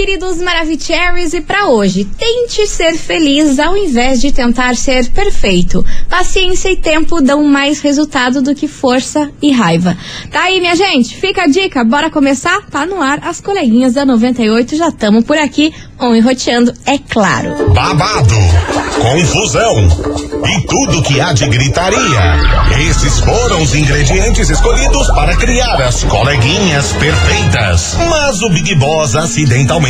queridos Maravicheries, e para hoje, tente ser feliz ao invés de tentar ser perfeito. Paciência e tempo dão mais resultado do que força e raiva. Tá aí, minha gente? Fica a dica, bora começar? Tá no ar, as coleguinhas da 98 já estamos por aqui, on e roteando, é claro. Babado, confusão e tudo que há de gritaria. Esses foram os ingredientes escolhidos para criar as coleguinhas perfeitas. Mas o Big Boss acidentalmente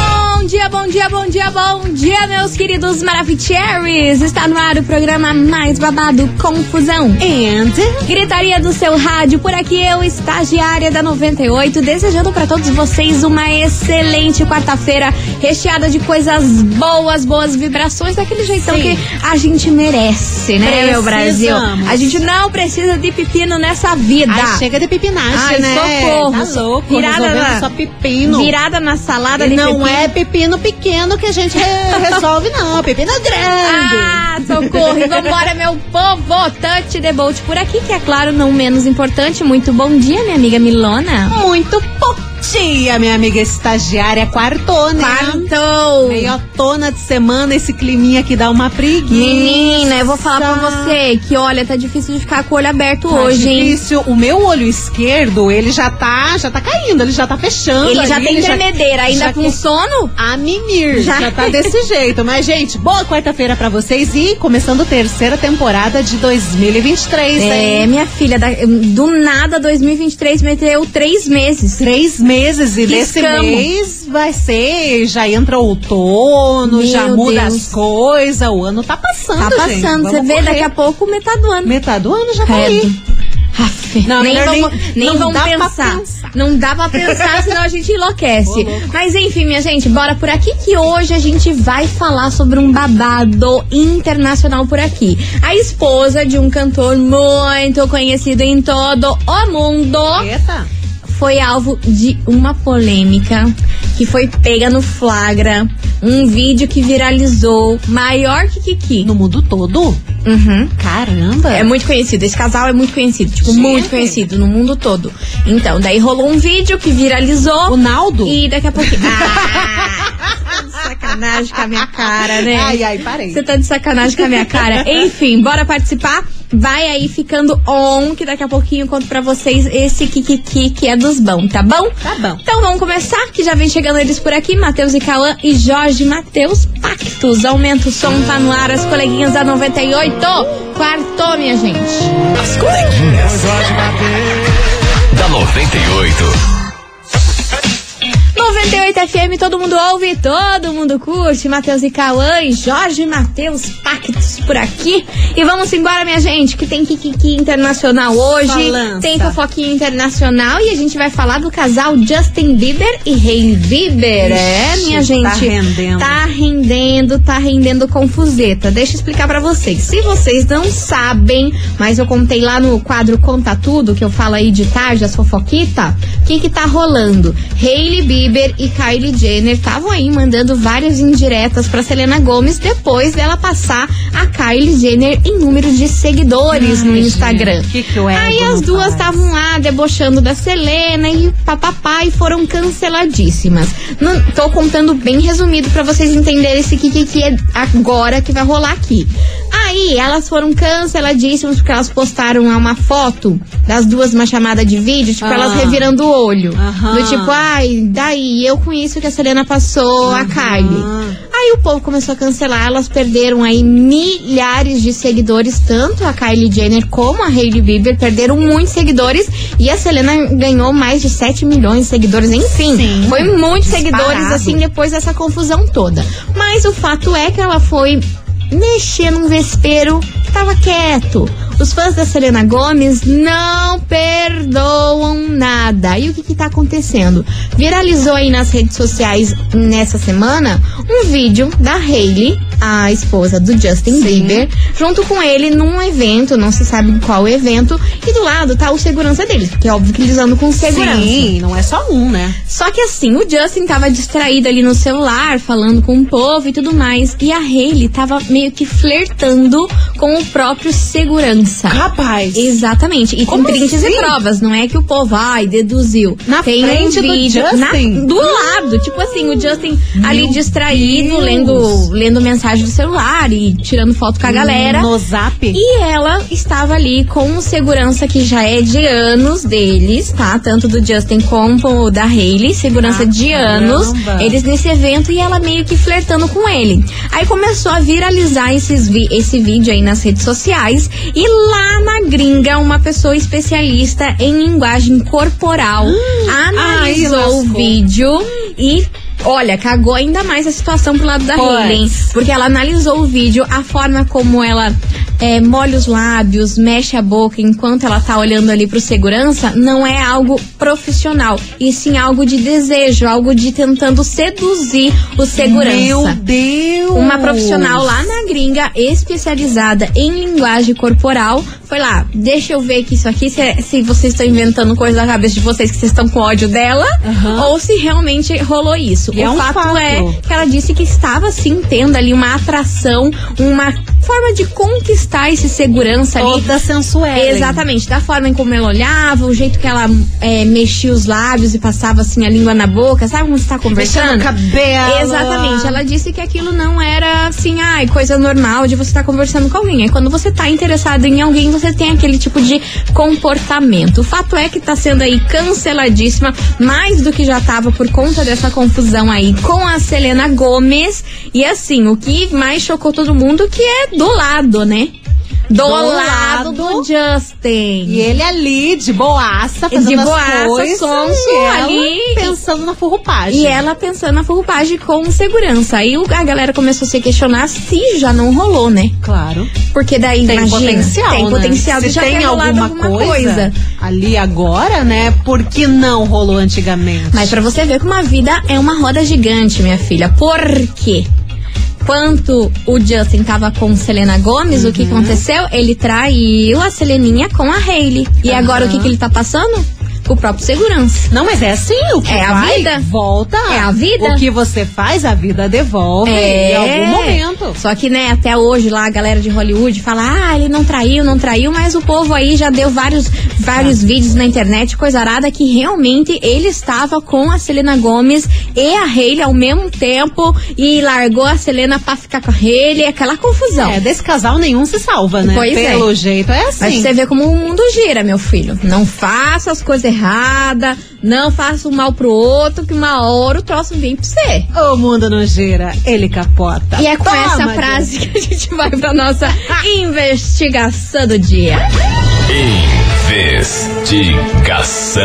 Bom dia, bom dia, bom dia, bom dia, meus queridos Maravicheries! Está no ar o programa mais babado Confusão. And Gritaria do seu rádio, por aqui eu, estagiária da 98, desejando para todos vocês uma excelente quarta-feira, recheada de coisas boas, boas vibrações, daquele jeitão Sim. que a gente merece, né, meu Brasil? Precisamos. A gente não precisa de pepino nessa vida. Ai, chega de pepinagem, Ai, né? socorro. Tá louco, Virada na- só pepino. Virada na salada E de não pepino. é pepino pequeno que a gente re- resolve, não. Pepino grande. Ah, socorro! E vambora, meu povo! Touch the boat por aqui, que é claro, não menos importante. Muito bom dia, minha amiga Milona. Muito bom dia, minha amiga estagiária. Quartou, né? Quartou! Meio tona de semana, esse climinha aqui dá uma preguiça. Menina, eu vou falar pra você que, olha, tá difícil de ficar com o olho aberto Tá hoje, hein? difícil. O meu olho esquerdo, ele já tá, já tá caindo, ele já tá fechando. Ele já ali, tem tremedeira, ainda já com que- sono? A mimir, Já. já. tá desse jeito. Mas, gente, boa quarta-feira pra vocês e começando a terceira temporada de 2023, É, hein? minha filha, da- do nada 2023 meteu três meses. Três meses e desse Piscamos. mês vai ser, já entra outono, Meu já muda Deus. as coisas, o ano tá passando, Tá passando, você vê correr. daqui a pouco metade do ano. Metade do ano já tá Credo. aí. Aff, Não, nem vamos, nem- nem não vamos pensar. pensar. Não dá pra pensar, senão a gente enlouquece. Mas enfim, minha gente, bora por aqui que hoje a gente vai falar sobre um babado internacional por aqui. A esposa de um cantor muito conhecido em todo o mundo Eita. Foi alvo de uma polêmica que foi pega no flagra. Um vídeo que viralizou maior que Kiki. No mundo todo? Uhum. Caramba. É muito conhecido, esse casal é muito conhecido, tipo, Gente. muito conhecido no mundo todo. Então, daí rolou um vídeo que viralizou. O Naldo? E daqui a pouquinho. Ah! você tá de sacanagem com a minha cara, né? Ai, ai, parei. Você tá de sacanagem com a minha cara. Enfim, bora participar? Vai aí ficando on, que daqui a pouquinho eu conto pra vocês esse Kikiki que é dos bons, tá bom? Tá bom. Então vamos começar, que já vem chegando eles por aqui, Matheus e Cauã e Jorge Matheus Pactos. Aumenta o som, tá no ar, as coleguinhas da 98. Quartou, minha gente. As coleguinhas. Da 98. 98 FM, todo mundo ouve, todo mundo curte. Matheus e Cauã e Jorge Matheus Pactos por aqui. E vamos embora, minha gente, que tem Kikiki Internacional hoje. Balança. Tem fofoquinha internacional e a gente vai falar do casal Justin Bieber e Hailey Bieber. é, minha gente. tá rendendo. Tá rendendo, tá rendendo confuseta. Deixa eu explicar pra vocês. Se vocês não sabem, mas eu contei lá no quadro Conta Tudo, que eu falo aí de tarde, as fofoquita, o que que tá rolando? Hailey Bieber e Kylie Jenner estavam aí mandando várias indiretas pra Selena Gomes depois dela passar a Kylie Jenner em número de seguidores no Ai, Instagram. gente, que que aí as duas estavam lá debochando da Selena e papapá e foram canceladíssimas. Não, tô contando bem resumido pra vocês entenderem esse que, que, que é agora que vai rolar aqui. Aí elas foram canceladíssimas porque elas postaram uma foto das duas numa chamada de vídeo, tipo, Ah. elas revirando o olho. Aham. Do tipo, ai, daí eu com isso que a Selena passou a Kylie. Aí o povo começou a cancelar, elas perderam aí milhares de seguidores, tanto a Kylie Jenner como a Hailey Bieber perderam muitos seguidores e a Selena ganhou mais de 7 milhões de seguidores, enfim. Sim, foi muitos disparado. seguidores assim depois dessa confusão toda. Mas o fato é que ela foi mexer num vespeiro que tava quieto. Os fãs da Selena Gomes não perdoam nada. E o que que tá acontecendo? Viralizou aí nas redes sociais nessa semana um vídeo da Hailey a esposa do Justin Bieber, junto com ele num evento, não se sabe qual evento, e do lado tá o segurança deles, porque é óbvio que eles andam com segurança. Sim, não é só um, né? Só que assim, o Justin tava distraído ali no celular, falando com o povo e tudo mais, e a Hailey tava meio que flertando com o próprio segurança. Rapaz. Exatamente. E Como tem prints assim? e provas, não é que o povo, ai, deduziu. Na tem frente um do vídeo Justin? na- do lado. Tipo assim, o Justin ali Meu distraído, Deus. lendo, lendo mensagem do celular e tirando foto com a galera. No zap. E ela estava ali com segurança que já é de anos deles, tá? Tanto do Justin como da Hailey, segurança Ah, de anos. caramba. Eles nesse evento e ela meio que flertando com ele. Aí começou a viralizar esses vi- esse vídeo aí nas redes sociais. E lá na gringa, uma pessoa especialista em linguagem corporal analisou o lascou. vídeo e. Olha, cagou ainda mais a situação pro lado da. Hailey. Porque ela analisou o vídeo, a forma como ela é, molha os lábios, mexe a boca enquanto ela tá olhando ali pro segurança, não é algo profissional. E sim algo de desejo, algo de tentando seduzir o segurança. Meu Deus. Uma profissional lá na gringa, especializada em linguagem corporal, foi lá, deixa eu ver que isso aqui, se, se vocês estão inventando coisa na cabeça de vocês, que vocês estão com ódio dela, Aham. ou se realmente rolou isso. E o é um fato, fato. é que ela disse que estava sim tendo ali uma atração, uma forma de conquistar esse segurança ali. Toda sensual. Exatamente, da forma em como ela olhava, o jeito que ela é, mexia os lábios e passava assim a língua na boca, sabe como você tá Mexendo conversando? o cabelo. Exatamente, ela disse que aquilo não era assim, ai, coisa normal de você estar conversando com alguém. É quando você tá interessado em alguém, você tem aquele tipo de comportamento. O fato é que tá sendo aí canceladíssima, mais do que já tava por conta dessa confusão aí com a Selena Gomes. E assim, o que mais chocou todo mundo que é do lado, né? Do, Do lado, lado. do Justin. E ele ali, de boaça, fazendo De as boaça, coisas. sonso, e ela ali. pensando na furrupagem. E ela pensando na furrupagem com segurança. Aí a galera começou a se questionar se já não rolou, né? Claro. Porque daí, Tem imagina, potencial, tem né? potencial de Se já tem alguma, alguma coisa, ali agora, né? Por que não rolou antigamente? Mas pra você ver como a vida é uma roda gigante, minha filha. Por quê? Quanto o Justin tava com Selena Gomes, o que Uhum. aconteceu? Ele traiu a Seleninha com a Hailey. E agora o que, que ele tá passando? O próprio segurança. Não, mas é assim, o que É a vai, vida. volta. É a vida. O que você faz, a vida devolve em algum momento. Só que, né, até hoje lá a galera de Hollywood fala: ah, ele não traiu, não traiu, mas o povo aí já deu vários, vários vídeos na internet, coisa arada, que realmente ele estava com a Selena Gomes e a Hailey ao mesmo tempo e largou a Selena pra ficar com a Hailey, aquela confusão. É, desse casal nenhum se salva, né? Pois é. Pelo jeito é assim. Mas você vê como o mundo gira, meu filho. Não faça as coisas erradas, não faça o mal pro outro, que uma hora o troço vem pra você. O mundo não gira, ele capota. E é com Toma, essa Deus. frase que a gente vai pra nossa investigação do dia. Investigação.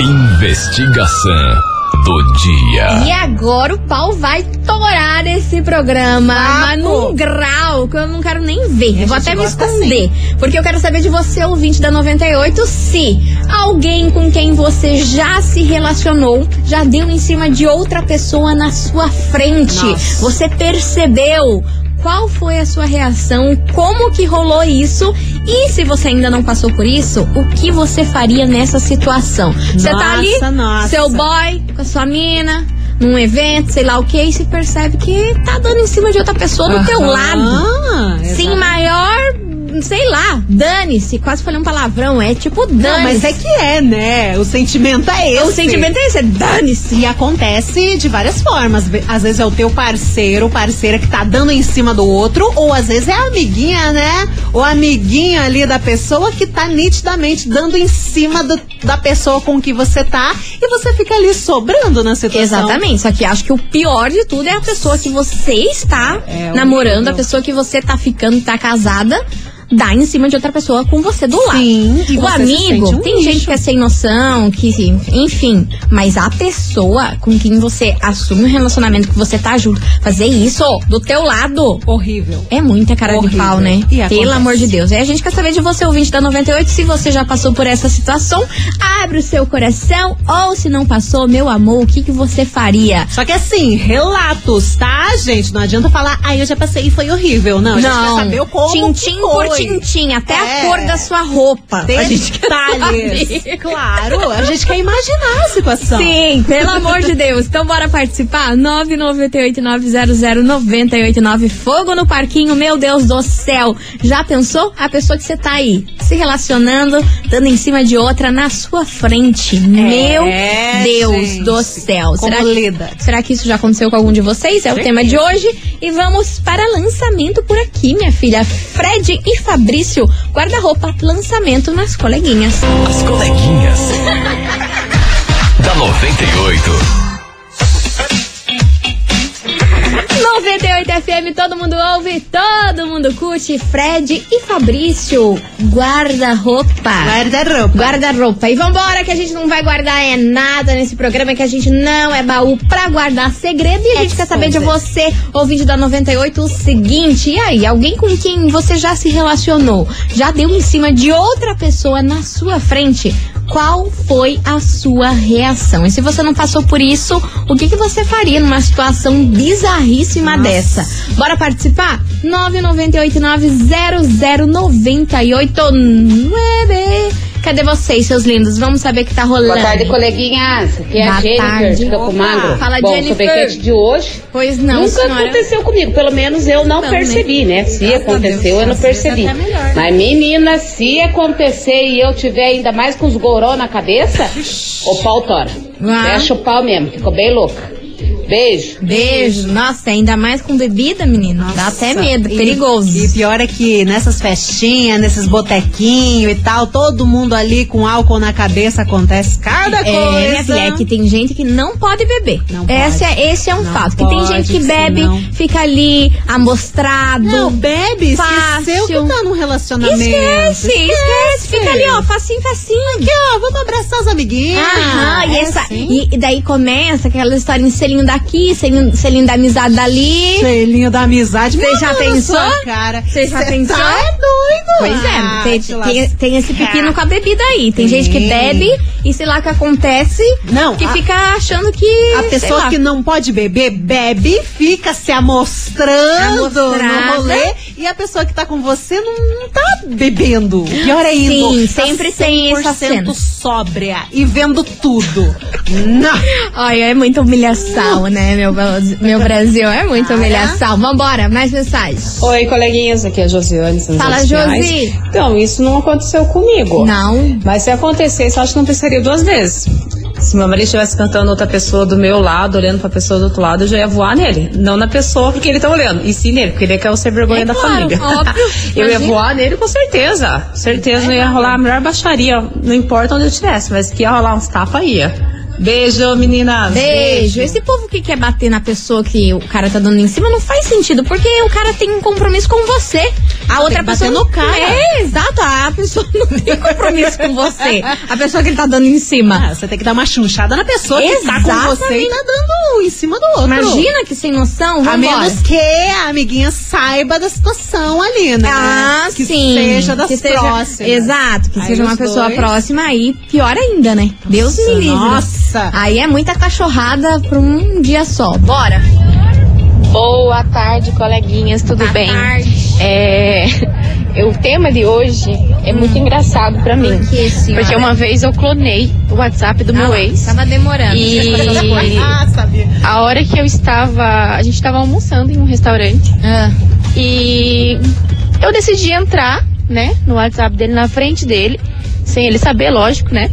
Investigação do dia. E agora o pau vai torar esse programa, Vapo. mas num grau que eu não quero nem ver. Eu vou até me esconder. Porque eu quero saber de você, ouvinte da 98, se alguém com quem você já se relacionou já deu em cima de outra pessoa na sua frente. Nossa. Você percebeu? Qual foi a sua reação? Como que rolou isso? E se você ainda não passou por isso, o que você faria nessa situação? Você tá ali, Nossa, seu boy, com a sua mina, num evento, sei lá o que, e se percebe que tá dando em cima de outra pessoa do teu Aham, lado. Sem exato. maior, sei lá, dane-se. Quase falei um palavrão, é tipo Não, dane-se. mas é que é, né? O sentimento é esse. O sentimento é esse, é dane-se. E acontece de várias formas. Às vezes é o teu parceiro, parceira que tá dando em cima do outro, ou às vezes é a amiguinha, né? O amiguinho ali da pessoa que tá nitidamente dando em cima do- da pessoa com que você tá e você fica ali sobrando na situação. Exatamente, só que acho que o pior de tudo é a pessoa que você está É namorando, a pessoa que você tá ficando, tá casada, dar em cima de outra pessoa com você do lado. Sim, e o se amigo, sente um tem gente lixo. que é sem noção, que enfim, mas a pessoa com quem você assume um relacionamento que você tá junto, fazer isso do teu lado. Horrível. É muita cara de Horrível. pau, né? E Pelo acontece. amor de Deus. E a gente quer saber de você, ouvinte da 98, se você já passou por essa situação, abre o seu coração, ou se não passou, meu amor, o que, que você faria? Só que assim, relatos, tá, gente? Não adianta falar, ai, eu já passei e foi horrível. Não, a gente quer saber o como tintim por. Tintim, até É. a cor da sua roupa. A gente quer Detalhes. Claro, a gente quer imaginar a situação. Sim, pelo amor de Deus. Então bora participar? 998900989. Fogo no parquinho, meu Deus do céu. Já pensou? A pessoa que você tá aí se relacionando, dando em cima de outra na sua frente. meu Deus É, gente. do céu. Como será, lida? será que isso já aconteceu com algum de vocês? É o tema de hoje. E vamos para lançamento por aqui, minha filha. Fred e Fabrício, guarda-roupa, lançamento nas coleguinhas. As coleguinhas. da 98. 98 FM, todo mundo ouve, todo mundo curte. Fred e Fabrício, guarda-roupa. Guarda-roupa. Guarda-roupa. E vambora, que a gente não vai guardar é nada nesse programa, que a gente não é baú pra guardar segredo. E a gente quer saber de você, ouvinte da 98, o seguinte: e aí, alguém com quem você já se relacionou, já deu em cima de outra pessoa na sua frente? Qual foi a sua reação? E se você não passou por isso, o que, que você faria numa situação bizarríssima dessa? Bora participar? 998900989. Cadê vocês, seus lindos? Vamos saber o que tá rolando. Boa tarde, coleguinhas. Aqui é Boa a Jennifer, tarde. Opa. Magro. Fala, Bom, Jennifer. sobre de hoje, Pois não, nunca senhora. aconteceu comigo. Pelo menos eu não, Não, percebi, né? Se aconteceu, Deus. eu não percebi. melhor. Mas, menina, se acontecer e eu tiver ainda mais com os goró na cabeça, o pau tora. Fecha o pau mesmo, ficou bem louca. Beijo. Beijo. Nossa, ainda mais com bebida, menino. Dá até medo, E- perigoso. E pior é que nessas festinhas, nesses botequinhos e tal, todo mundo ali com álcool na cabeça acontece cada É, coisa. minha filha, é que tem gente que não pode beber. Não Esse pode. é, esse é um Não fato. Que tem pode, gente que bebe, senão- fica ali amostrado. Não, bebe, Fácil. esqueceu que tá num relacionamento. Esquece, esquece, Fica ali, ó, facinho, facinho. Aqui, ó, vamos abraçar as amiguinhas. Aham, e, É essa- assim. e- e daí começa aquela história em selinho daqui, selinho, selinho da amizade dali. Selinho da amizade. Você já pensou? Cara. Você já Cê pensou? Tá é doido. Pois é, tem, te tem, tem esse pepino com a bebida aí. Tem gente que Sim. bebe e sei lá o que acontece. Não, que a- fica achando que. A pessoa que não pode beber, bebe, fica se amostrando Amostrada. no rolê. E a pessoa que tá com você não, não tá bebendo. Pior é Sim, ainda. tá sempre tem essa 100% cena. Sóbria e vendo tudo. Não. Olha, é muita humilhação, né, meu, meu Brasil? É muita Ah, humilhação. Vambora, mais mensagens. Oi, coleguinhas, aqui é a Josiane. Fala. Josi. Então, isso não aconteceu comigo. Não. Mas se acontecesse, eu acho que não pensaria duas vezes. Se meu marido estivesse cantando outra pessoa do meu lado, olhando pra pessoa do outro lado, eu já ia voar nele. Não na pessoa porque ele tá olhando, e sim nele, porque ele quer o ser vergonha É da claro, família. óbvio. eu ia voar nele com certeza. Certeza não ia rolar a melhor baixaria, não importa onde eu estivesse, mas que ia rolar uns tapas ia. Beijo, meninas. Beijo. Esse povo que quer bater na pessoa que o cara tá dando em cima não faz sentido, porque o cara tem um compromisso com você. A outra pessoa no não cara. É, exato. A pessoa não tem compromisso com você. A pessoa que ele tá dando em cima. Ah, você tem que dar uma chunchada na pessoa que tá com você e tá dando em cima do outro. Imagina que sem noção, A vambora. menos que a amiguinha saiba da situação ali, né? Ah, que sim. seja das que seja, próximas. Exato, que Aí seja uma pessoa dois- próxima aí, pior ainda, né? Deus me livre. Nossa. Aí é muita cachorrada pra um dia só. Bora. Boa tarde, coleguinhas, tudo Boa bem? tarde. É, o tema de hoje é muito engraçado pra mim. Por? Porque uma vez eu clonei o WhatsApp do meu Ah, ex. Tava demorando. E Ah, sabia. a hora que eu estava. A gente estava almoçando em um restaurante. Ah, E eu decidi entrar, né, no WhatsApp dele, na frente dele, sem ele saber, lógico, né?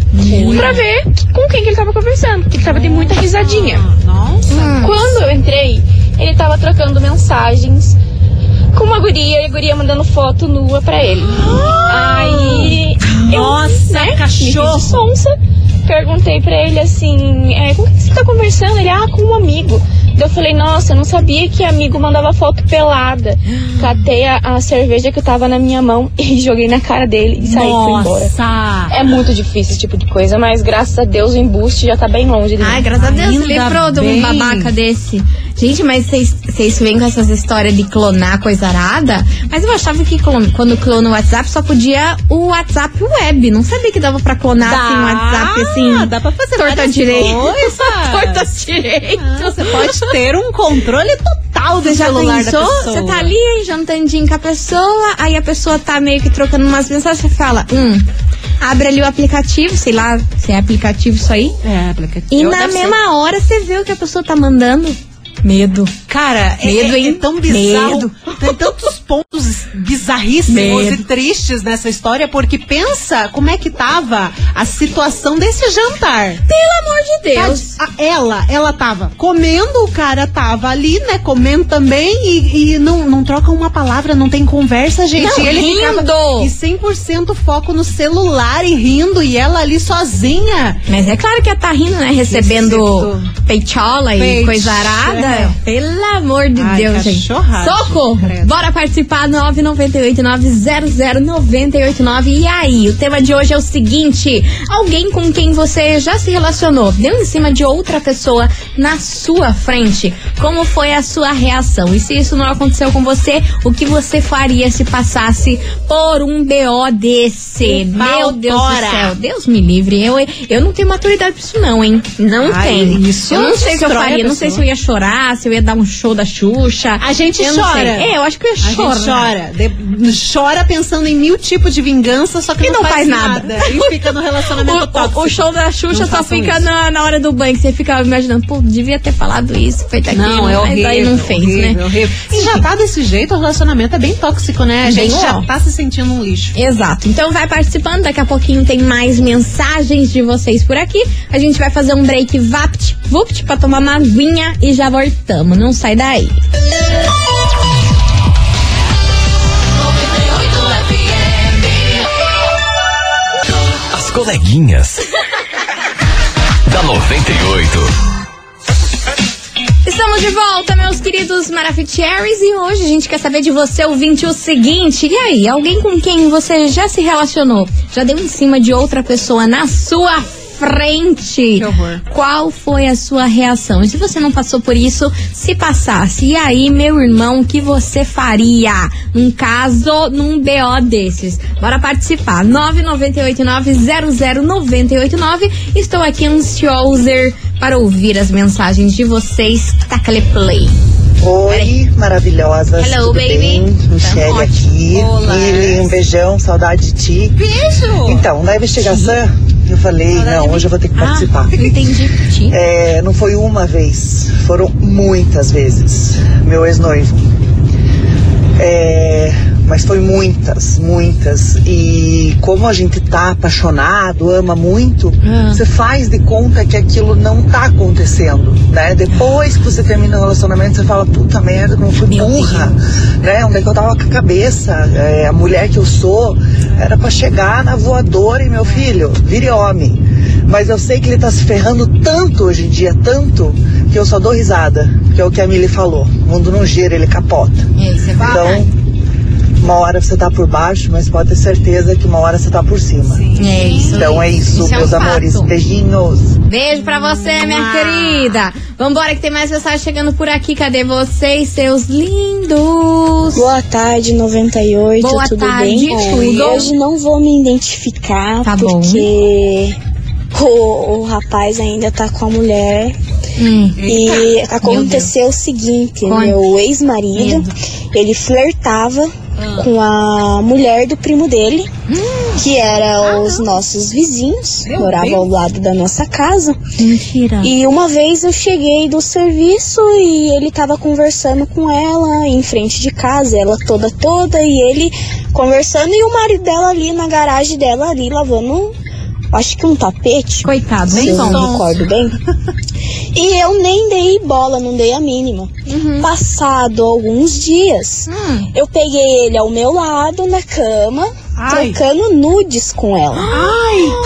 Pra ver com quem que ele tava conversando. Porque ele tava de muita risadinha. Nossa. hum. Quando eu entrei, ele tava trocando mensagens com uma guria e a guria mandando foto nua pra ele. Aí eu, Nossa, né, cachorro. me sonsa, perguntei pra ele assim, é, com quem você tá conversando? Ele, ah, com um amigo. Daí Eu falei, nossa, eu não sabia que amigo mandava foto pelada. Catei a, a cerveja que tava na minha mão e joguei na cara dele e saí e fui embora. Nossa! É muito difícil esse tipo de coisa, mas graças a Deus o embuste já tá bem longe de mim. Ai, graças a Deus, livrou de um bem. babaca desse. Gente, mas vocês vêm com essas histórias de clonar coisa arada? Mas eu achava que clon- quando clona o WhatsApp só podia o WhatsApp web. Não sabia que dava pra clonar assim o WhatsApp assim. Dá pra fazer torta coisas. torta direita. Ah, Você pode ter um controle total do Você já celular pensou? da pessoa. Você tá ali jantandinho com a pessoa, aí a pessoa tá meio que trocando umas mensagens, você fala, hum, abre ali o aplicativo, sei lá se é aplicativo isso aí, É, aplicativo. e na deve ser. mesma hora você vê o que a pessoa tá mandando. Medo. Cara, é- Medo, é, é tão bizarro. Medo. Tem tantos pontos bizarríssimos Medo. e tristes nessa história, porque pensa como é que tava a situação desse jantar. Pelo amor de Deus. A- ela, ela tava comendo, o cara tava ali, né, comendo também e, e não, não troca uma palavra, não tem conversa, gente. Não, e ele rindo. ficava e 100% foco no celular e rindo e ela ali sozinha. Mas é claro que ela tá rindo, né? Recebendo peitola e Peito. Coisa arada. É. Pelo amor de Ai, Deus, gente. cachorrada. Socorro! Credo. Bora participar, 998-900-989. E aí, o tema de hoje é o seguinte: alguém com quem você já se relacionou deu em cima de outra pessoa na sua frente. Como foi a sua reação? E se isso não aconteceu com você, o que você faria se passasse por um BO desse? Meu Deus do céu. Deus me livre. Eu, eu não tenho maturidade pra isso, não, hein? Não Ai, tenho. isso eu não sei o que eu faria. Não sei se eu ia chorar, se eu ia dar um show da Xuxa. A gente eu chora. É, eu acho que eu ia A gente chora. De- chora pensando em mil tipos de vingança, só que E não, não faz nada. E fica no relacionamento O, tóxico. o, show da Xuxa Não só fica na, na hora do banho, que você fica imaginando, pô, devia ter falado isso, feito aquilo, Não, é mas horrível. aí não fez, horrível, né? horrível. E já tá desse jeito, o relacionamento é bem tóxico, né? A Bem gente já ó. tá se sentindo um lixo. Exato. Então vai participando, daqui a pouquinho tem mais mensagens de vocês por aqui. A gente vai fazer um break vapt, vupt pra tomar uma aguinha e já voltamos. Não sai daí. As coleguinhas. da 98. Estamos de volta, meus queridos Maraficheries, e hoje a gente quer saber de você, ouvinte, o seguinte. E aí, alguém com quem você já se relacionou, já deu em cima de outra pessoa na sua frente? Que horror. Qual foi a sua reação? E se você não passou por isso, se passasse, e aí, meu irmão, o que você faria num caso, num BO desses? Bora participar. 998900989. Estou aqui ansiosa para ouvir as mensagens de vocês. Taca-lhe play. Oi, maravilhosas. Hello, tudo baby. bem? Michelle Tamo aqui. Olá. Lili, um beijão, saudade de ti. Beijo! Então, na investigação, eu falei, não, hoje eu vou ter que participar. Ah, entendi. É, não foi uma vez, foram muitas vezes. Meu ex-noivo. É, mas foi muitas, muitas. E como a gente tá apaixonado, ama muito, Ah. você faz de conta que aquilo não tá acontecendo, né? Depois que você termina o relacionamento, você fala, puta merda, como fui Meu burra, né? Onde é que eu tava com a cabeça? É, a mulher que eu sou era pra chegar na voadora e meu filho, vire homem. Mas eu sei que ele tá se ferrando tanto hoje em dia, tanto, que eu só dou risada, que é o que a Milly falou. O mundo não gira, ele capota. Isso, é verdade. Então, uma hora você tá por baixo, mas pode ter certeza que uma hora você tá por cima. É isso. Então é isso, Isso é um meus fato. amores. Beijinhos. Beijo pra você, minha querida. Vambora que tem mais mensagem chegando por aqui. Cadê vocês, seus lindos? Boa tarde, 98, Boa tudo tarde, bem? tudo. Hoje não vou me identificar Tá bom. porque o, o rapaz ainda tá com a mulher. Hum. E aconteceu o seguinte, Conte. meu ex-marido, ele flertava Ah. Com a mulher do primo dele, que era os nossos vizinhos, morava ao lado da nossa casa. Mentira. E uma vez eu cheguei do serviço e ele tava conversando com ela em frente de casa, ela toda toda e ele conversando e o marido dela ali na garagem dela ali lavando, acho que um tapete. Coitado, bem bom. não recordo bem. E eu nem dei bola, não dei a mínima. Passado alguns dias, Hum. eu peguei ele ao meu lado na cama, Ai. trocando nudes com ela. Ai,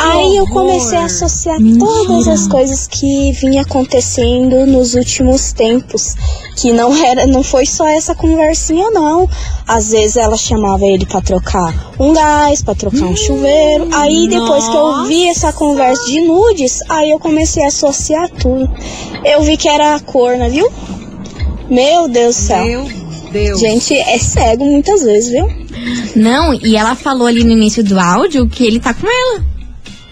Aí eu comecei a associar todas as coisas que vinha acontecendo nos últimos tempos. Que não era, não foi só essa conversinha, não. Às vezes ela chamava ele pra trocar um gás, pra trocar um chuveiro. Aí depois que eu vi essa conversa de nudes, aí eu comecei a associar tudo. Eu vi que era a corna, viu? Meu Deus do céu. Meu Deus. Gente, é cego muitas vezes, viu? Não, e ela falou ali no início do áudio que ele tá com ela.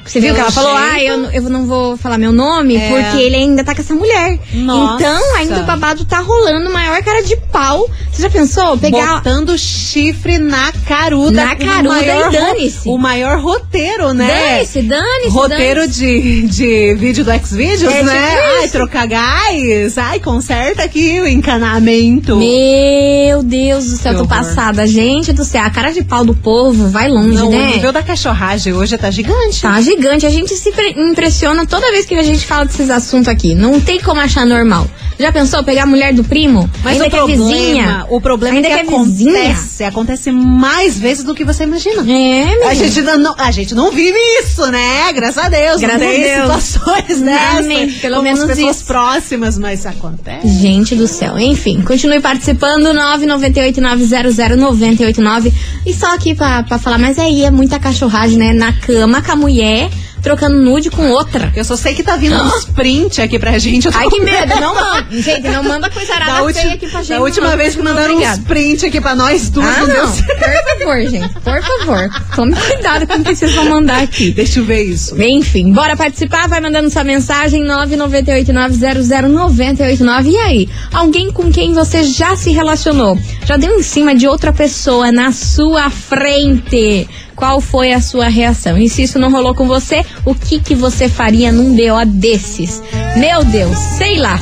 Você viu que ela falou, ah, eu, não- eu não vou falar meu nome É. porque ele ainda tá com essa mulher. Nossa. Então, ainda o babado tá rolando, maior cara de pau. Você já pensou? Pegar. Botando chifre na caruda. Na o caruda maior e dane-se. O maior roteiro, né? Dane-se, dane-se. Roteiro dane-se. de, de vídeo do Xvideos, É, né? Ai, trocar gás. Ai, conserta aqui o encanamento. Meu Deus do céu, Que tô horror. passada. Gente do céu, a cara de pau do povo vai longe, Não, né? o nível da cachorragem hoje tá gigante. Tá gigante. A gente se pre- impressiona toda vez que a gente fala desses assuntos aqui. Não tem como achar normal. Já pensou pegar a mulher do primo? Mas ainda o que é problema, vizinha? o problema ainda é que, que é vizinha? acontece, acontece mais vezes do que você imagina. É, A gente, não, a gente não vive isso, né? Graças a Deus. Graças não tem a Deus. situações dessas. Amém. Pelo com menos as pessoas isso. próximas, mas acontece. Gente do céu. Enfim, continue participando. 998-900-989. E só aqui pra, pra falar, mas aí é muita cachorragem, né? Na cama com a mulher, okay? Trocando nude com outra. Eu só sei que tá vindo uns print aqui pra gente. Ai, que medo. Não manda. Gente, não manda coisa arada Da, feia ulti- aqui pra gente. da última não. vez que mandaram Obrigada. uns print aqui pra nós duas, Ah, não não. Por favor, gente. Por favor. Tome cuidado com o que vocês vão mandar aqui. Deixa eu ver isso. Enfim, bora participar, vai mandando sua mensagem 998900989. E aí, alguém com quem você já se relacionou? Já deu em cima de outra pessoa na sua frente? Qual foi a sua reação? E se isso não rolou com você, o que que você faria num BO desses? Meu Deus, sei lá.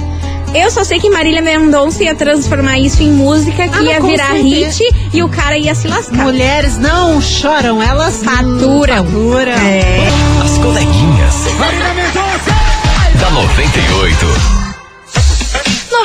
Eu só sei que Marília Mendonça ia transformar isso em música que Ah, ia virar hit e o cara ia se lascar. Mulheres não choram, elas Faturam. faturam. É. As coleguinhas. Da 98.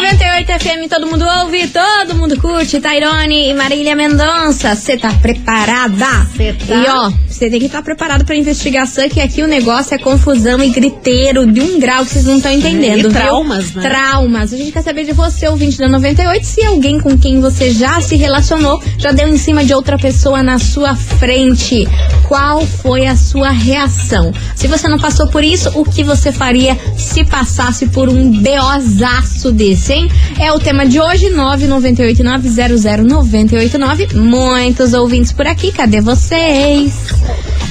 98 FM, todo mundo ouve, todo mundo curte. Tairone e Marília Mendonça, você tá preparada? Cê tá. E ó, você tem que estar preparado pra investigação, que aqui o negócio é confusão e griteiro de um grau que vocês não estão entendendo, E traumas, né? Traumas. A gente quer saber de você, ouvinte da 98, se alguém com quem você já se relacionou já deu em cima de outra pessoa na sua frente. Qual foi a sua reação? Se você não passou por isso, o que você faria se passasse por um beozaço desse, hein? É o tema de hoje, 998900989. Muitos ouvintes por aqui, cadê vocês?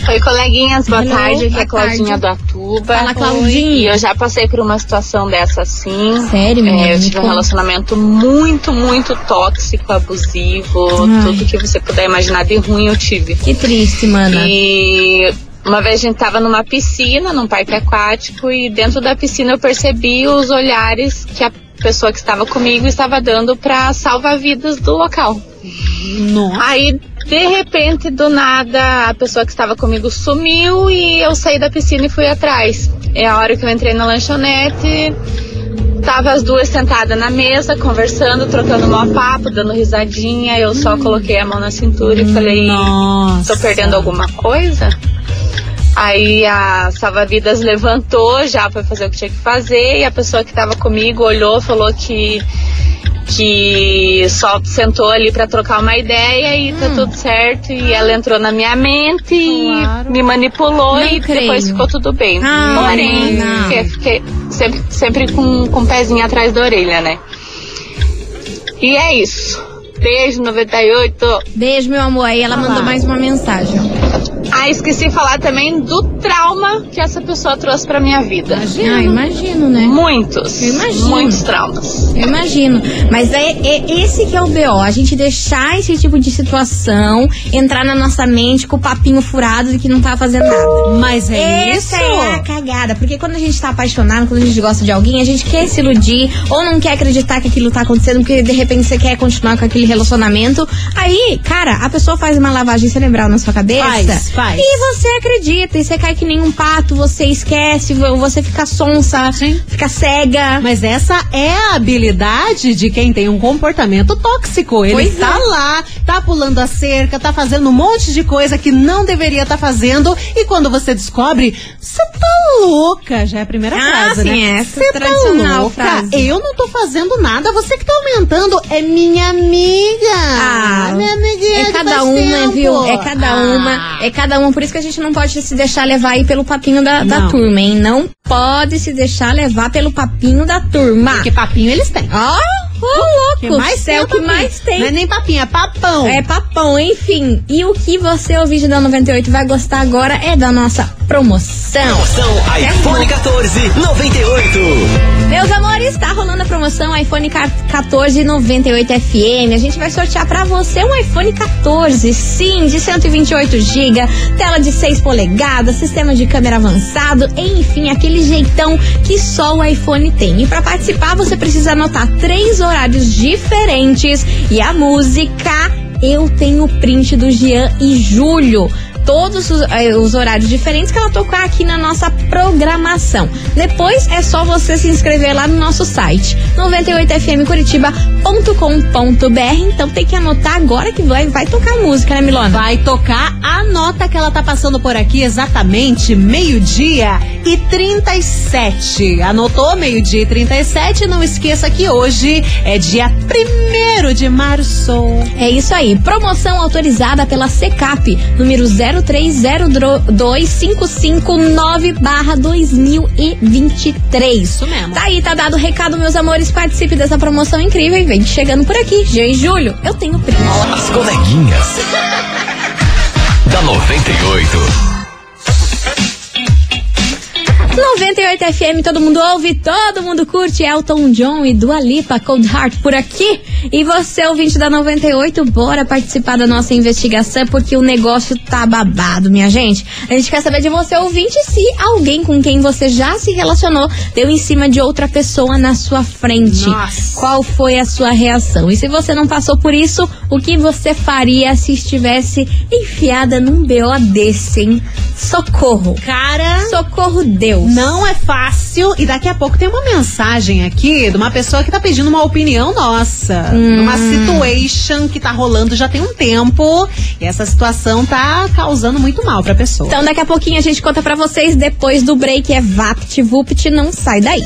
Oi, coleguinhas, boa Hello, tarde. Aqui é Claudinha tarde. do Atuba. Fala, Claudinha. Eu já passei por uma situação dessa assim. Sério, menina? É, eu tive um relacionamento muito, muito tóxico, abusivo. Ai. Tudo que você puder imaginar de ruim eu tive. Que triste, mana. E uma vez a gente tava numa piscina, num parque aquático, e dentro da piscina eu percebi os olhares que a pessoa que estava comigo estava dando para salvar-vidas do local. Nossa. Aí, de repente, do nada, a pessoa que estava comigo sumiu e eu saí da piscina e fui atrás. É a hora que eu entrei na lanchonete. Tava as duas sentadas na mesa, conversando, trocando um papo, dando risadinha. Eu só coloquei a mão na cintura e falei: Nossa. tô perdendo alguma coisa? Aí a salva-vidas levantou já para fazer o que tinha que fazer e a pessoa que estava comigo olhou, falou que que só sentou ali para trocar uma ideia e tá tudo certo e ela entrou na minha mente e Claro. me manipulou Não e creio. depois ficou tudo bem. Ah, Porém, fiquei, fiquei sempre, sempre com, com o pezinho atrás da orelha, né? E é isso. Beijo 98. Beijo, meu amor. Aí ela mandou mais uma mensagem. Ah, esqueci de falar também do trauma que essa pessoa trouxe pra minha vida. Ah, imagino, né? Muitos. Eu imagino. Muitos traumas. Eu imagino. Mas é, é esse que é o BO. A gente deixar esse tipo de situação entrar na nossa mente com o papinho furado de que não tá fazendo nada. Mas é Essa isso. é a cagada. Porque quando a gente tá apaixonado, quando a gente gosta de alguém, a gente quer se iludir ou não quer acreditar que aquilo tá acontecendo, porque de repente você quer continuar com aquele relacionamento. Aí, cara, a pessoa faz uma lavagem cerebral na sua cabeça Faz, faz. Faz. E você acredita, e você cai que nem um pato, você esquece, você fica sonsa, fica cega. Mas essa é a habilidade de quem tem um comportamento tóxico. Ele Pois tá é. lá, tá pulando a cerca, tá fazendo um monte de coisa que não deveria estar fazendo. E quando você descobre, você tá louca. Já é a primeira Ah, frase, sim, né? Você tá tradicional louca. frase. Eu não tô fazendo nada, você que tá aumentando é minha amiga. Ah, minha amiguinha é cada uma, tempo. viu? É cada Ah. uma, é cada uma. Por isso que a gente não pode se deixar levar aí pelo papinho da, da turma, hein? Não pode se deixar levar pelo papinho da turma. Porque papinho eles têm. Ó, ô Que louco, mais céu tem é que papinho. mais tem. Não é nem papinho, é papão. É papão, enfim. E o que você, ouvinte da 98, vai gostar agora é da nossa promoção. Promoção iPhone 14 98. Meus amores, tá rolando a promoção iPhone 14 98 FM. A gente vai sortear pra você um iPhone 14, sim, de 128 GB, tela de 6 polegadas, sistema de câmera avançado, enfim, aquele jeitão que só o iPhone tem. E pra participar, você precisa anotar três horários diferentes e a música eu tenho print do Jean e Júlio. Todos os, eh, os horários diferentes que ela tocar aqui na nossa programação. Depois é só você se inscrever lá no nosso site 98fmcuritiba.com.br. Então tem que anotar agora que vai, vai tocar música, né, Milona? Vai tocar a nota que ela tá passando por aqui exatamente meio-dia e 37. Anotou meio-dia e 37? Não esqueça que hoje é dia 1 de março. É isso aí. Promoção autorizada pela Secap, número 0302559 barra 2023. Isso mesmo. Tá aí, tá dado o recado, meus amores. Participe dessa promoção incrível e vem chegando por aqui. Jean e Júlio, eu tenho print. As coleguinhas. da 98. 98 FM, todo mundo ouve, todo mundo curte. Elton John e Dua Lipa, Cold Heart por aqui. E você, ouvinte da 98, bora participar da nossa investigação, porque o negócio tá babado, minha gente. A gente quer saber de você, ouvinte, se alguém com quem você já se relacionou deu em cima de outra pessoa na sua frente. Nossa. Qual foi a sua reação? E se você não passou por isso, o que você faria se estivesse enfiada num BO desse, hein? Socorro. Cara, Socorro Deus. não é fácil. E daqui a pouco tem uma mensagem aqui de uma pessoa que tá pedindo uma opinião nossa. Uma situation que tá rolando já tem um tempo. E essa situação tá causando muito mal pra pessoa. Então daqui a pouquinho a gente conta pra vocês depois do break. É Vapt Vupt, não sai daí.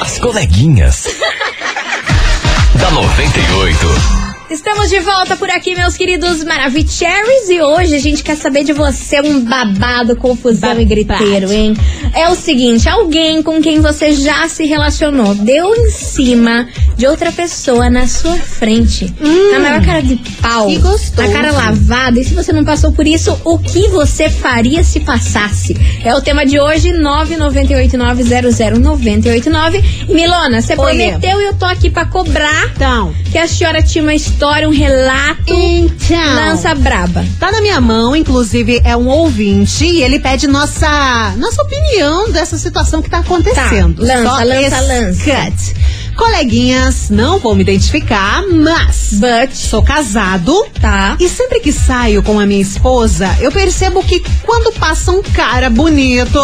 As coleguinhas. da 98. Estamos de volta por aqui, meus queridos Maravicheries. E hoje a gente quer saber de você um babado, confusão e Babado. griteiro, hein? É o seguinte: alguém com quem você já se relacionou deu em cima de outra pessoa na sua frente. Na maior cara de pau. que gostoso. Na cara lavada. E se você não passou por isso, o que você faria se passasse? É o tema de hoje, 998900989. E Milona, você Oi. prometeu e eu tô aqui pra cobrar Então, que a senhora tinha uma história, um relato. então. Lança braba. Tá na minha mão, inclusive é um ouvinte e ele pede nossa nossa opinião dessa situação que tá acontecendo. Tá, lança, Só lança, lança. cut. Coleguinhas, não vou me identificar, mas But. sou casado. Tá. E sempre que saio com a minha esposa, eu percebo que quando passa um cara bonito,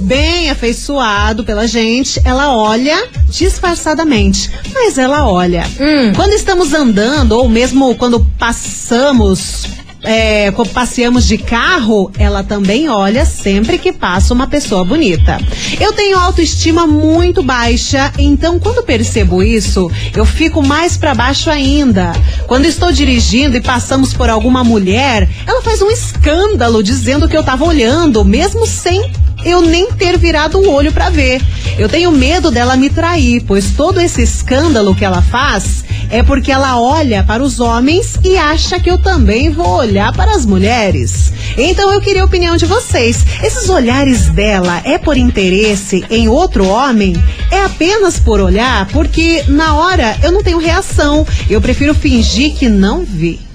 bem afeiçoado pela gente, ela olha disfarçadamente. Mas ela olha. Hum. Quando estamos andando, ou mesmo quando passamos. É, passeamos de carro, ela também olha sempre que passa uma pessoa bonita. Eu tenho autoestima muito baixa, então quando percebo isso, eu fico mais pra baixo ainda. Quando estou dirigindo e passamos por alguma mulher, ela faz um escândalo dizendo que eu tava olhando, mesmo sem eu nem ter virado o olho pra ver. Eu tenho medo dela me trair, pois todo esse escândalo que ela faz é porque ela olha para os homens e acha que eu também vou olhar para as mulheres. Então eu queria a opinião de vocês. Esses olhares dela é por interesse em outro homem? É apenas por olhar? Porque na hora eu não tenho reação. Eu prefiro fingir que não vi.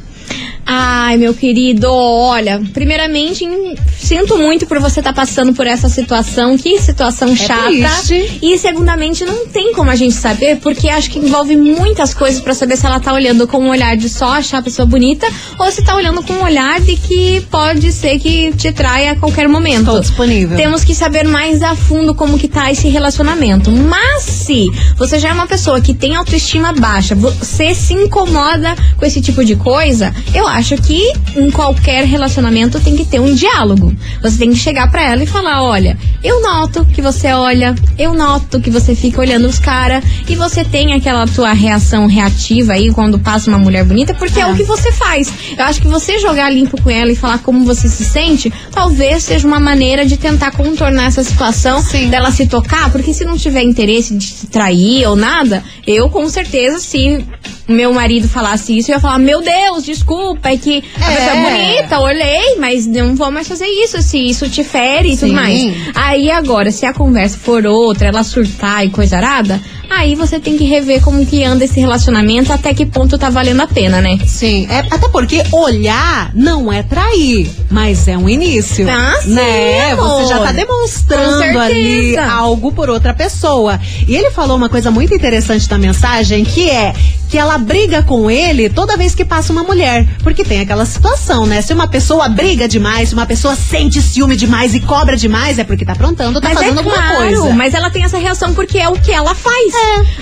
Ai, meu querido, olha, primeiramente, sinto muito por você estar passando por essa situação. Que situação chata. triste. E segundamente, não tem como a gente saber, porque acho que envolve muitas coisas pra saber se ela tá olhando com um olhar de só achar a pessoa bonita ou se tá olhando com um olhar de que pode ser que te traia a qualquer momento. Estou disponível. Temos que saber mais a fundo como que tá esse relacionamento. Mas se você já é uma pessoa que tem autoestima baixa, você se incomoda com esse tipo de coisa, eu acho que em qualquer relacionamento tem que ter um diálogo. Você tem que chegar pra ela e falar, olha, eu noto que você olha, eu noto que você fica olhando os caras e você tem aquela tua reação reativa aí quando passa uma mulher bonita, porque é o que você faz. Eu acho que você jogar limpo com ela e falar como você se sente, talvez seja uma maneira de tentar contornar essa situação dela se tocar, porque se não tiver interesse de te trair ou nada, eu com certeza, se meu marido falasse isso, eu ia falar, meu Deus, desculpa, que a É. pessoa é bonita, olhei, mas não vou mais fazer isso, se isso te fere e tudo mais. Aí agora, se a conversa for outra, ela surtar e coisa arada, aí você tem que rever como que anda esse relacionamento, até que ponto tá valendo a pena, né? Sim, é, até porque olhar não é trair, mas é um início. Ah, sim, né? amor. Você já tá demonstrando ali algo por outra pessoa. E ele falou uma coisa muito interessante na mensagem, que é que ela briga com ele toda vez que passa uma mulher. Porque tem aquela situação, né? Se uma pessoa briga demais, se uma pessoa sente ciúme demais e cobra demais, é porque tá aprontando, tá Mas fazendo é alguma claro, coisa. Mas ela tem essa reação porque é o que ela faz.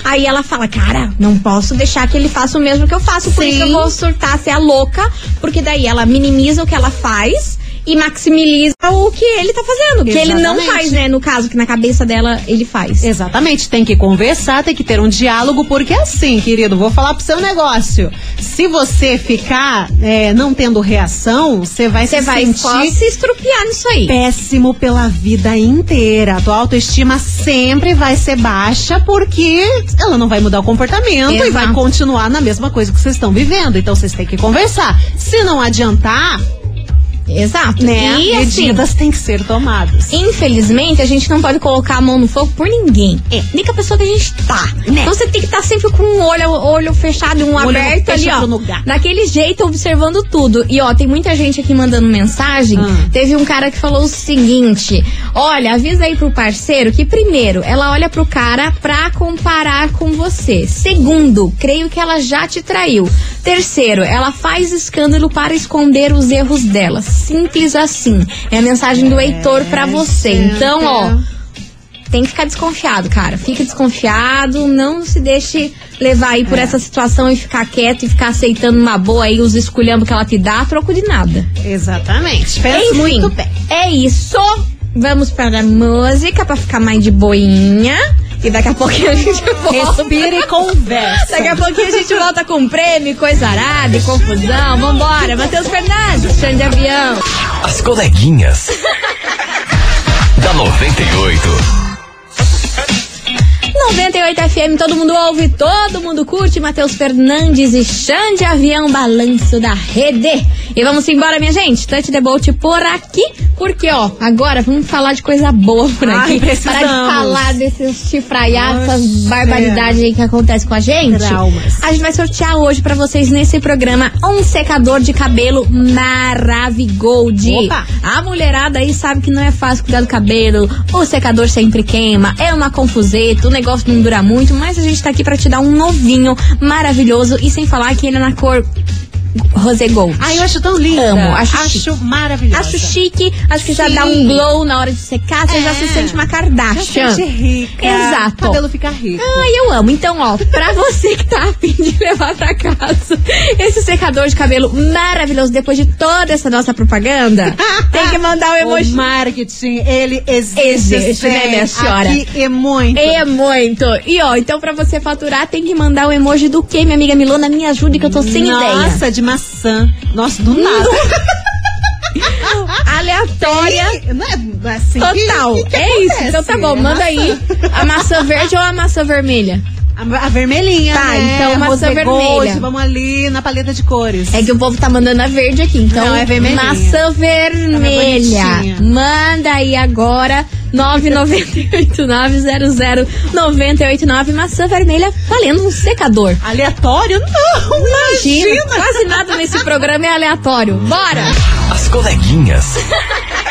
Aí ela fala, cara, não posso deixar que ele faça o mesmo que eu faço, por Sim. isso eu vou surtar, ser a louca, porque daí ela minimiza o que ela faz e maximiza o que ele tá fazendo. Que ele não Exatamente. faz, né? No caso, que na cabeça dela ele faz. Exatamente, tem que conversar, tem que ter um diálogo, porque assim, querido, vou falar pro seu negócio. Se você ficar é, não tendo reação, você vai Você se vai sentir se estrupiar nisso aí. péssimo pela vida inteira. A tua autoestima sempre vai ser baixa porque ela não vai mudar o comportamento e vai Exato. continuar na mesma coisa que vocês estão vivendo. Então vocês têm que conversar. Se não adiantar, Exato. né, E assim, medidas têm que ser tomadas. Infelizmente, a gente não pode colocar a mão no fogo por ninguém. É. Nem com a pessoa que a gente tá. Né. Então você tem que estar sempre com um olho, olho fechado e um Olho aberto ali, ó. Daquele jeito, observando tudo. E ó, tem muita gente aqui mandando mensagem. Hum. Teve um cara que falou o seguinte: olha, avisa aí pro parceiro que, primeiro, ela olha pro cara pra comparar com você. Segundo, creio que ela já te traiu. Terceiro, ela faz escândalo para esconder os erros dela. Simples assim. É a mensagem do Heitor pra você. Então, ó. Tem que ficar desconfiado, cara. Fique desconfiado, não se deixe levar aí por essa situação e ficar quieto e ficar aceitando uma boa aí os esculhambos que ela te dá a troco de nada. Exatamente. Pensa Enfim, muito bem. é isso. Vamos para a música pra ficar mais de boinha. E daqui a pouquinho a gente volta. Respira e conversa. Daqui a pouquinho a gente volta com prêmio, coisa arada e confusão. Vambora, Matheus Fernandes, chão de avião. As coleguinhas. da 98. 98 FM, todo mundo ouve, todo mundo curte. Matheus Fernandes e Xande Avião, balanço da rede. E vamos embora, minha gente. Touch the boat por aqui. Porque, ó, agora vamos falar de coisa boa por Ai, aqui. precisamos. Parar de falar desses chifraiados, essas barbaridades aí que acontecem com a gente. Traumas. A gente vai sortear hoje pra vocês nesse programa um secador de cabelo Maravigold. Opa! A mulherada aí sabe que não é fácil cuidar do cabelo, o secador sempre queima, é uma confuseta, o negócio não dura muito, mas a gente tá aqui pra te dar um novinho maravilhoso e sem falar que ele é na cor rosé gold. Ai, eu acho tão linda. Amo, acho acho chique. maravilhosa. Acho chique, acho que já Sim. dá um glow na hora de secar, você já É. se sente uma Já Kardashian. sente rica. Exato. O cabelo fica rico. Ai, eu amo. Então, ó, pra você que tá afim de levar pra casa esse secador de cabelo maravilhoso depois de toda essa nossa propaganda, tem que mandar o emoji. O marketing, ele existe. Existe, né, minha senhora? Aqui é muito. É muito. E ó, então pra você faturar, tem que mandar o emoji do que, minha amiga Milona? Me ajude que eu tô sem ideia. Nossa, de maçã. Nossa, do nada. Aleatória. Não é assim que- Total. que que é isso. Então tá bom, É manda maçã. aí a maçã verde ou a maçã vermelha. A, a vermelhinha, Tá, né? então maçã gold, vermelha. Vamos ali na paleta de cores. É que o povo tá mandando a verde aqui, então Não, é vermelhinha. maçã vermelha. É bonitinha. Manda aí agora 998900989. Maçã vermelha valendo um secador. Aleatório? Não, Imagina, imagina. quase nada nesse programa é aleatório. Bora! As coleguinhas.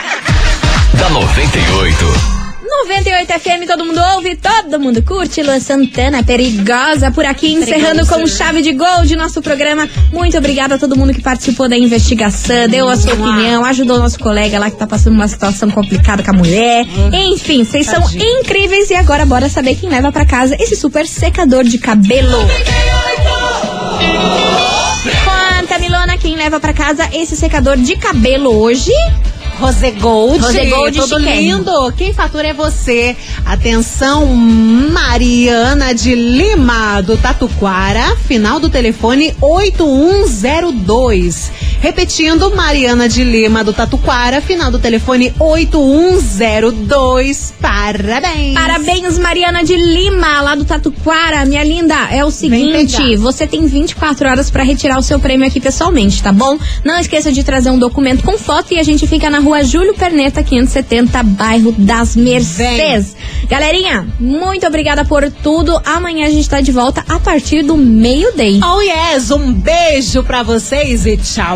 da 98. 98 FM, todo mundo ouve, todo mundo curte. Lua Santana, perigosa por aqui, encerrando com chave de gol de nosso programa. Muito obrigada a todo mundo que participou da investigação, deu a sua opinião, ajudou o nosso colega lá que tá passando uma situação complicada com a mulher. Enfim, vocês são incríveis e agora bora saber quem leva pra casa esse super secador de cabelo. Conta, Milona, quem leva pra casa esse secador de cabelo hoje? Rosegold. Rosegold Tudo chiquérrimo. lindo. Quem fatura é você. Atenção, Mariana de Lima, do Tatuquara. Final do telefone 8102. Repetindo, Mariana de Lima, do Tatuquara. Final do telefone 8102. Parabéns. Parabéns, Mariana de Lima, lá do Tatuquara. Minha linda, é o seguinte: você tem 24 horas pra retirar o seu prêmio aqui pessoalmente, tá bom? Não esqueça de trazer um documento com foto e a gente fica na rua Júlio Perneta, 570, bairro das Mercês. Galerinha, muito obrigada por tudo. Amanhã a gente tá de volta a partir do meio-day. Oh yes, um beijo pra vocês e tchau.